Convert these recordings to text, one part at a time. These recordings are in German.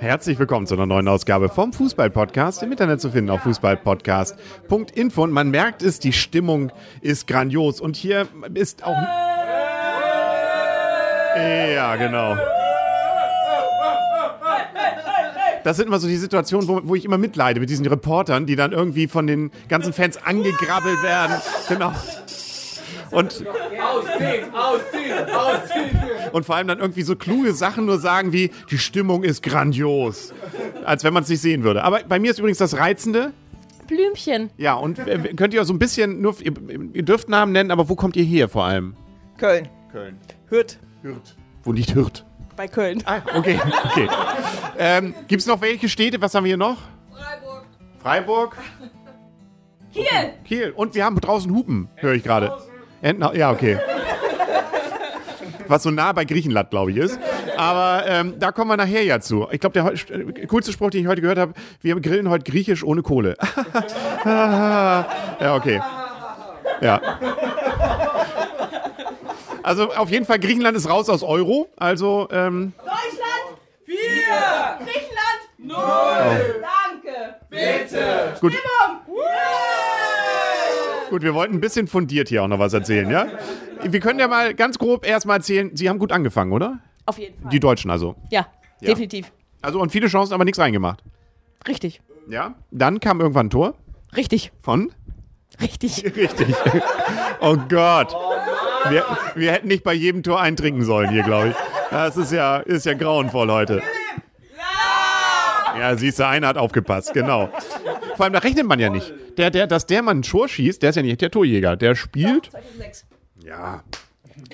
Herzlich willkommen zu einer neuen Ausgabe vom Fußball-Podcast. Im Internet zu finden auf fußballpodcast.info. Und man merkt es, die Stimmung ist grandios. Und hier ist auch. Ja, genau. Das sind immer so die Situationen, wo, wo ich immer mitleide mit diesen Reportern, die dann irgendwie von den ganzen Fans angegrabbelt werden. Genau. Und, Ausziehen, ausziehen, ausziehen. und vor allem dann irgendwie so kluge Sachen nur sagen wie, die Stimmung ist grandios. Als wenn man es nicht sehen würde. Aber bei mir ist übrigens das Reizende. Blümchen. Ja, und äh, könnt ihr so ein bisschen, nur, ihr, ihr dürft Namen nennen, aber wo kommt ihr her vor allem? Köln. Köln. Hürth. Hürth. Wo liegt Hürth? Bei Köln. Ah, okay, okay. ähm, Gibt es noch welche Städte? Was haben wir hier noch? Freiburg. Freiburg. Kiel. Kiel. Und wir haben draußen Hupen, höre ich gerade. Entna ja, okay. Was so nah bei Griechenland, glaube ich, ist. Aber ähm, da kommen wir nachher ja zu. Ich glaube, der äh, coolste Spruch, den ich heute gehört habe, wir grillen heute griechisch ohne Kohle. ja, okay. Ja. Also auf jeden Fall, Griechenland ist raus aus Euro. Also, ähm, Deutschland. Vier. Griechenland. Null. Danke. Bitte. gut. Gut, wir wollten ein bisschen fundiert hier auch noch was erzählen, ja? Wir können ja mal ganz grob erstmal erzählen, Sie haben gut angefangen, oder? Auf jeden Fall. Die Deutschen also. ja, Ja. definitiv. Also und viele Chancen, aber nichts reingemacht. Richtig. Ja. Dann kam irgendwann ein Tor Richtig. von. Richtig. Richtig. Oh Gott. Wir, wir hätten nicht bei jedem Tor eintrinken sollen hier, glaube ich. Das ist ja, ist ja grauenvoll heute. Ja, siehst du, einer hat aufgepasst, genau. Vor allem, da rechnet man ja nicht. Der, der, dass der Mann ein Tor schießt, der ist ja nicht der Torjäger. Der spielt. 2006. Ja.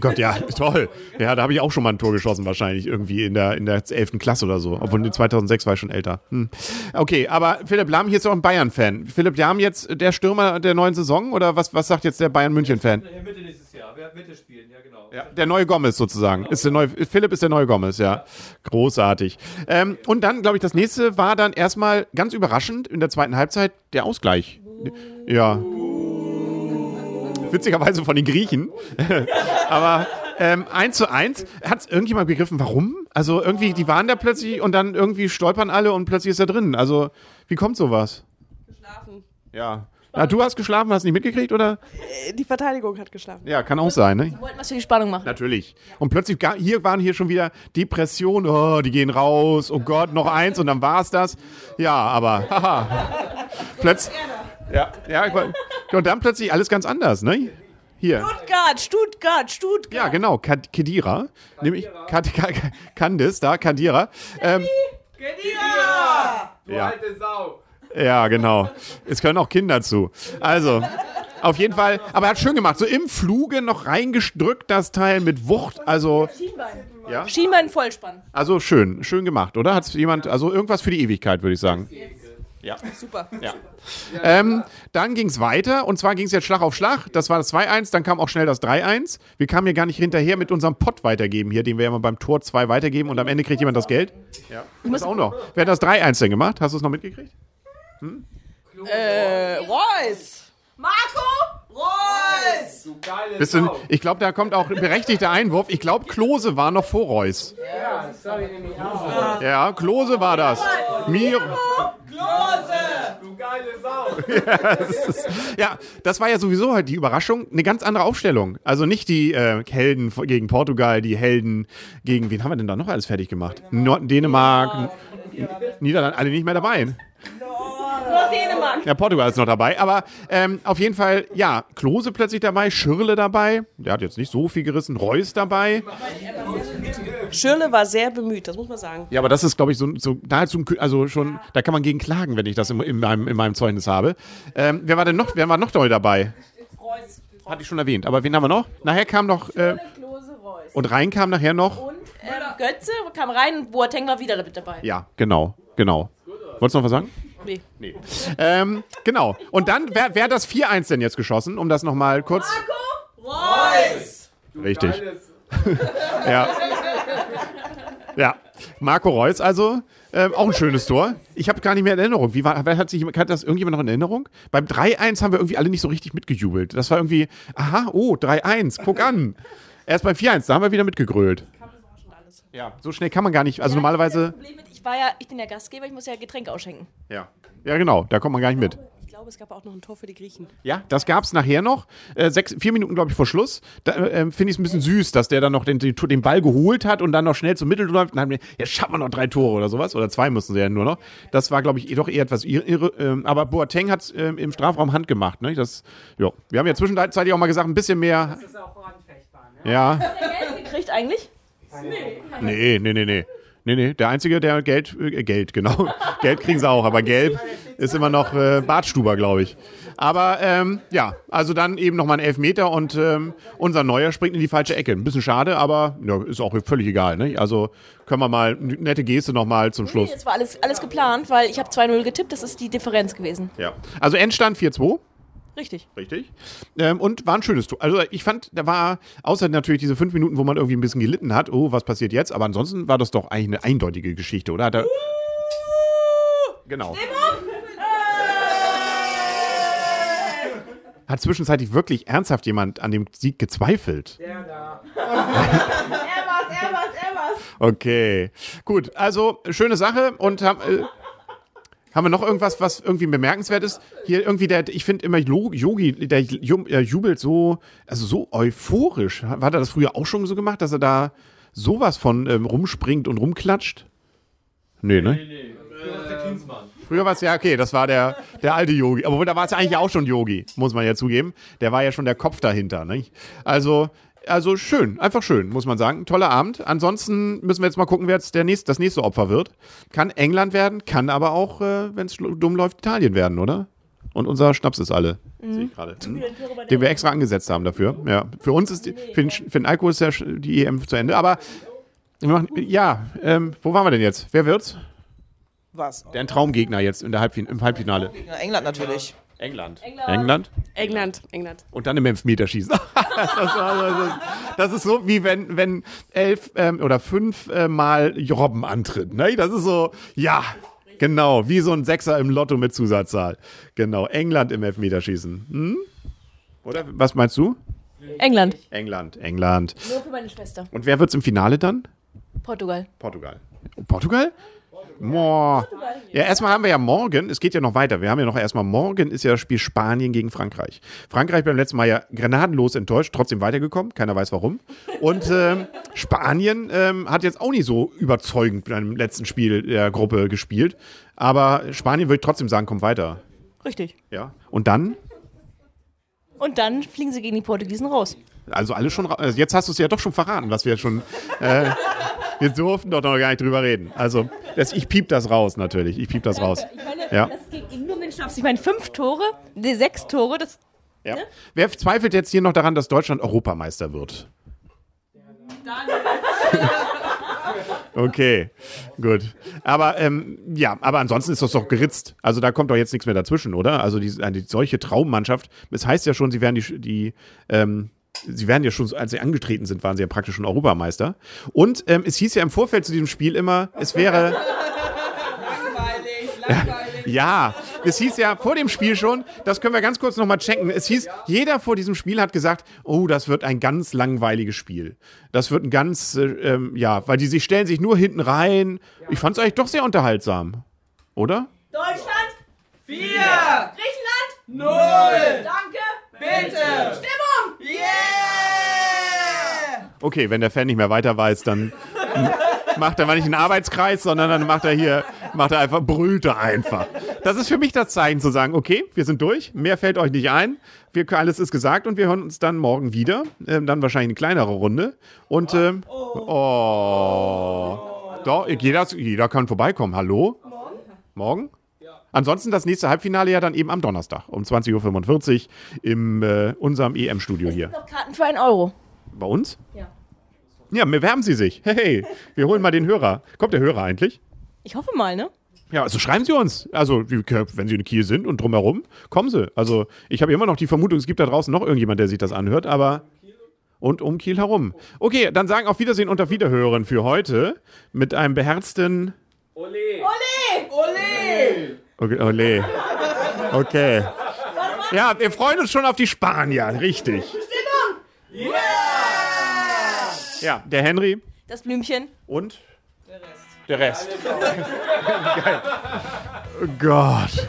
Gott, ja, toll. Ja, da habe ich auch schon mal ein Tor geschossen, wahrscheinlich irgendwie in der, in der 11. Klasse oder so. Obwohl in 2006 war ich schon älter. Hm. Okay, aber Philipp Lahm hier ist auch ein Bayern-Fan. Philipp Lahm jetzt der Stürmer der neuen Saison oder was, was sagt jetzt der Bayern-München-Fan? Mitte nächstes Jahr. Wer Mitte spielen, ja genau. Ja, der neue Gomez sozusagen. Ist der neue, Philipp ist der neue Gomez, ja. Großartig. Ähm, und dann, glaube ich, das nächste war dann erstmal ganz überraschend in der zweiten Halbzeit der Ausgleich. Ja. Witzigerweise von den Griechen. Aber ähm, 1 zu 1. Hat es irgendjemand begriffen, warum? Also irgendwie, die waren da plötzlich und dann irgendwie stolpern alle und plötzlich ist er drin. Also, wie kommt sowas? Geschlafen. Ja. Na, du hast geschlafen, hast nicht mitgekriegt, oder? Äh, Die Verteidigung hat geschlafen. Ja, kann auch sein, ne? Wir wollten was für die Spannung machen. Natürlich. Und plötzlich, hier waren hier schon wieder Depressionen, oh, die gehen raus, oh Gott, noch eins und dann war es das. Ja, aber, haha. Plötzlich, ja, ja, ich war- und dann plötzlich alles ganz anders, ne? Hier. Stuttgart, Stuttgart, Stuttgart. Ja, genau, Kad- Kedira, nämlich Kad- Ka- Ka- Candice, da, Kadira. Ähm, Du Ja. alte Sau. ja, genau. Es können auch Kinder zu. Also, auf jeden Fall, aber er hat schön gemacht, so im Fluge noch reingedrückt, das Teil mit Wucht, also, Schienbein. Schienbein Vollspann. also schön, schön gemacht, oder? Hat jemand, also irgendwas für die Ewigkeit, würde ich sagen. Super. Ja. Ähm, dann ging es weiter und zwar ging es jetzt Schlag auf Schlag. Das war das 2-1, dann kam auch schnell das 3-1. Wir kamen hier gar nicht hinterher mit unserem Pott weitergeben hier, den wir ja mal beim Tor 2 weitergeben und am Ende kriegt jemand das Geld. Ja. Das auch noch. Wer hat das 3-1 denn gemacht? Hast du es noch mitgekriegt? Äh, Reus. Marco. Reus. Du geile Bist du, ich glaube, da kommt auch ein berechtigter Einwurf. Ich glaube, Klose war noch vor Reus. Ja, das sag ich nämlich auch. Ja, Klose war das. Mir, Du Sau. das ist, ja, das war ja sowieso halt die Überraschung. Eine ganz andere Aufstellung. Also nicht die äh, Helden gegen Portugal, die Helden gegen, wen haben wir denn da noch alles fertig gemacht? Dänemark, N- Niederlande, alle nicht mehr dabei. Dänemark. Ja, Portugal ist noch dabei. Aber ähm, auf jeden Fall, ja, Klose plötzlich dabei, Schirle dabei. Der hat jetzt nicht so viel gerissen. Reus dabei. Schirle war sehr bemüht, das muss man sagen. Ja, aber das ist, glaube ich, so, so nahezu, also schon, da kann man gegen klagen, wenn ich das in, in, meinem, in meinem Zeugnis habe. Ähm, wer war denn noch, wer war noch neu dabei? Reus. Hatte ich schon erwähnt. Aber wen haben wir noch? Nachher kam noch, äh, Klose, Reus. und rein kam nachher noch, Und ähm, Götze kam rein und Boateng war wieder mit dabei. ja, genau, genau. Wolltest du noch was sagen? Nee. Nee. Ähm, genau. Und dann, wer, wer hat das 4-1 denn jetzt geschossen? Um das nochmal kurz. Reus. Richtig. Ja. Ja. Marco Reus also. Ähm, auch ein schönes Tor. Ich habe gar nicht mehr in Erinnerung. Wie war, wer hat, sich, hat das irgendjemand noch in Erinnerung? Beim 3-1 haben wir irgendwie alle nicht so richtig mitgejubelt. Das war irgendwie, aha, oh, 3-1, guck an. Erst beim 4-1, da haben wir wieder mitgegrölt. Ja, so schnell kann man gar nicht. Also normalerweise. Problem mit, ich war ja, ich bin ja Gastgeber, ich muss ja Getränke ausschenken. Ja. Ja, genau, da kommt man gar nicht mit. Ich glaube, es gab auch noch ein Tor für die Griechen. Ja, das gab's nachher noch. Äh, sechs, vier Minuten, glaube ich, vor Schluss. Da äh, finde ich es ein bisschen süß, dass der dann noch den, den, den Ball geholt hat und dann noch schnell zum Mittel läuft. Und dann, jetzt schaffen wir noch drei Tore oder sowas. Oder zwei müssen sie ja nur noch. Das war, glaube ich, doch eher etwas irre. irre ähm, aber Boateng hat ähm, im Strafraum Hand gemacht. Ne? Das, ja. Wir haben ja zwischenzeitlich auch mal gesagt, ein bisschen mehr. Das ist auch voranfechtbar, ne? Ja. Geld gekriegt eigentlich? Nee, nee, nee, nee. Nee, nee, der Einzige, der Geld, äh, Geld, genau. Geld kriegen sie auch, aber gelb ist immer noch äh, Bartstuber, glaube ich. Aber ähm, ja, also dann eben nochmal ein Elfmeter und ähm, unser Neuer springt in die falsche Ecke. Ein bisschen schade, aber ja, ist auch völlig egal. Ne? Also können wir mal, eine nette Geste nochmal zum Nee, Schluss. das war alles, alles geplant, weil ich habe 2-0 getippt, das ist die Differenz gewesen. Ja. Also Endstand 4-2. Richtig. Richtig. Ähm, und war ein schönes Tor. Also ich fand, da war, außer natürlich diese fünf Minuten, wo man irgendwie ein bisschen gelitten hat, oh, was passiert jetzt? Aber ansonsten war das doch eigentlich eine eindeutige Geschichte, oder? Hat er, genau. Hat zwischenzeitlich wirklich ernsthaft jemand an dem Sieg gezweifelt? Der da. Er war's, er war's, er war's. Okay. Gut, also schöne Sache und haben. Äh, haben wir noch irgendwas, was irgendwie bemerkenswert ist? Hier irgendwie der, ich finde immer Yogi, der ju- jubelt so, also so euphorisch. Hat er das früher auch schon so gemacht, dass er da sowas von ähm, rumspringt und rumklatscht? Nee, ne? Nee, nee. Das ist der Klinsmann. Früher war es ja, okay, das war der, der alte Yogi. Aber da war es ja eigentlich auch schon Yogi, muss man ja zugeben. Der war ja schon der Kopf dahinter, nicht? Also, also schön, einfach schön, muss man sagen. Toller Abend. Ansonsten müssen wir jetzt mal gucken, wer jetzt der nächste, das nächste Opfer wird. Kann England werden, kann aber auch, äh, wenn es dumm läuft, Italien werden, oder? Und unser Schnaps ist alle. Sehe ich gerade. Hm? Den wir extra angesetzt haben dafür. Ja. Für uns ist, die, für, den, für den Alkohol ist ja die EM zu Ende. Aber, wir machen, ja, ähm, wo waren wir denn jetzt? Wer wird's? Was? Der ein Traumgegner jetzt in der Halbfin im Halbfinale. England natürlich. England. England. England. England, England. Und dann im Elfmeterschießen. das, war- das ist so, wie wenn, wenn elf ähm, oder fünf äh, Mal Robben antritt. Ne? Das ist so, ja, genau, wie so ein Sechser im Lotto mit Zusatzzahl. Genau, England im Elfmeterschießen. Hm? Oder was meinst du? England. England, England. Nur für meine Schwester. Und wer wird's im Finale dann? Portugal. Portugal. Portugal? Boah. Ja, erstmal haben wir ja morgen, es geht ja noch weiter. Wir haben ja noch erstmal morgen ist ja das Spiel Spanien gegen Frankreich. Frankreich beim letzten Mal ja granatenlos enttäuscht, trotzdem weitergekommen, keiner weiß warum. Und ähm, Spanien ähm, hat jetzt auch nicht so überzeugend beim letzten Spiel der Gruppe gespielt. Aber Spanien würde ich trotzdem sagen, kommt weiter. Richtig. Ja. Und dann? Und dann fliegen sie gegen die Portugiesen raus. Also alles schon. ra- also Jetzt hast du es ja doch schon verraten, was wir schon. Äh, wir durften doch noch gar nicht drüber reden. Also das, ich piep das raus natürlich. Ich piep das raus. Ich meine, Ja. das ging nur um den Schnaps. Ich meine, fünf Tore, sechs Tore, das Ja. Wer zweifelt jetzt hier noch daran, dass Deutschland Europameister wird? Okay, gut. Aber ähm, ja, aber ansonsten ist das doch geritzt. Also da kommt doch jetzt nichts mehr dazwischen, oder? Also die, eine solche Traummannschaft. Es heißt ja schon, sie werden die, die ähm, sie werden ja schon, als sie angetreten sind, waren sie ja praktisch schon Europameister. Und ähm, es hieß ja im Vorfeld zu diesem Spiel immer, es wäre Langweilig, langweilig. ja, es hieß ja vor dem Spiel schon, das können wir ganz kurz nochmal checken. Es hieß, jeder vor diesem Spiel hat gesagt, oh, das wird ein ganz langweiliges Spiel. Das wird ein ganz, äh, ähm, ja, weil die sich stellen sich nur hinten rein. Ich fand es eigentlich doch sehr unterhaltsam. Oder? Deutschland, Vier, Griechenland, null, danke, bitte. Stimmung. Yeah! Okay, wenn der Fan nicht mehr weiter weiß, dann macht er mal nicht einen Arbeitskreis, sondern dann macht er hier, macht er einfach, brüllt er einfach. Das ist für mich das Zeichen zu sagen, okay, wir sind durch, mehr fällt euch nicht ein, wir, alles ist gesagt und wir hören uns dann morgen wieder, ähm, dann wahrscheinlich eine kleinere Runde und, ähm, oh, doch, jeder, jeder kann vorbeikommen, hallo? Morgen? Morgen? Ansonsten das nächste Halbfinale ja dann eben am Donnerstag um 20.45 Uhr im äh, unserem EM-Studio hier. Noch Karten für einen Euro. Bei uns? Ja. Ja, bewerben Sie sich. Hey, wir holen mal den Hörer. Kommt der Hörer eigentlich? Ich hoffe mal, ne? Ja, also schreiben Sie uns. Also, wenn Sie in Kiel sind und drumherum, kommen Sie. Also, ich habe immer noch die Vermutung, es gibt da draußen noch irgendjemand, der sich das anhört, aber. Und um Kiel herum. Okay, dann sagen auf Wiedersehen und auf Wiederhören für heute mit einem beherzten. Ole! Ole! Okay, ole. Okay. Ja, wir freuen uns schon auf die Spanier, richtig. Yeah! Ja, der Henry, Das Blümchen. Und Der Rest. der Rest. Geil. Oh Gott.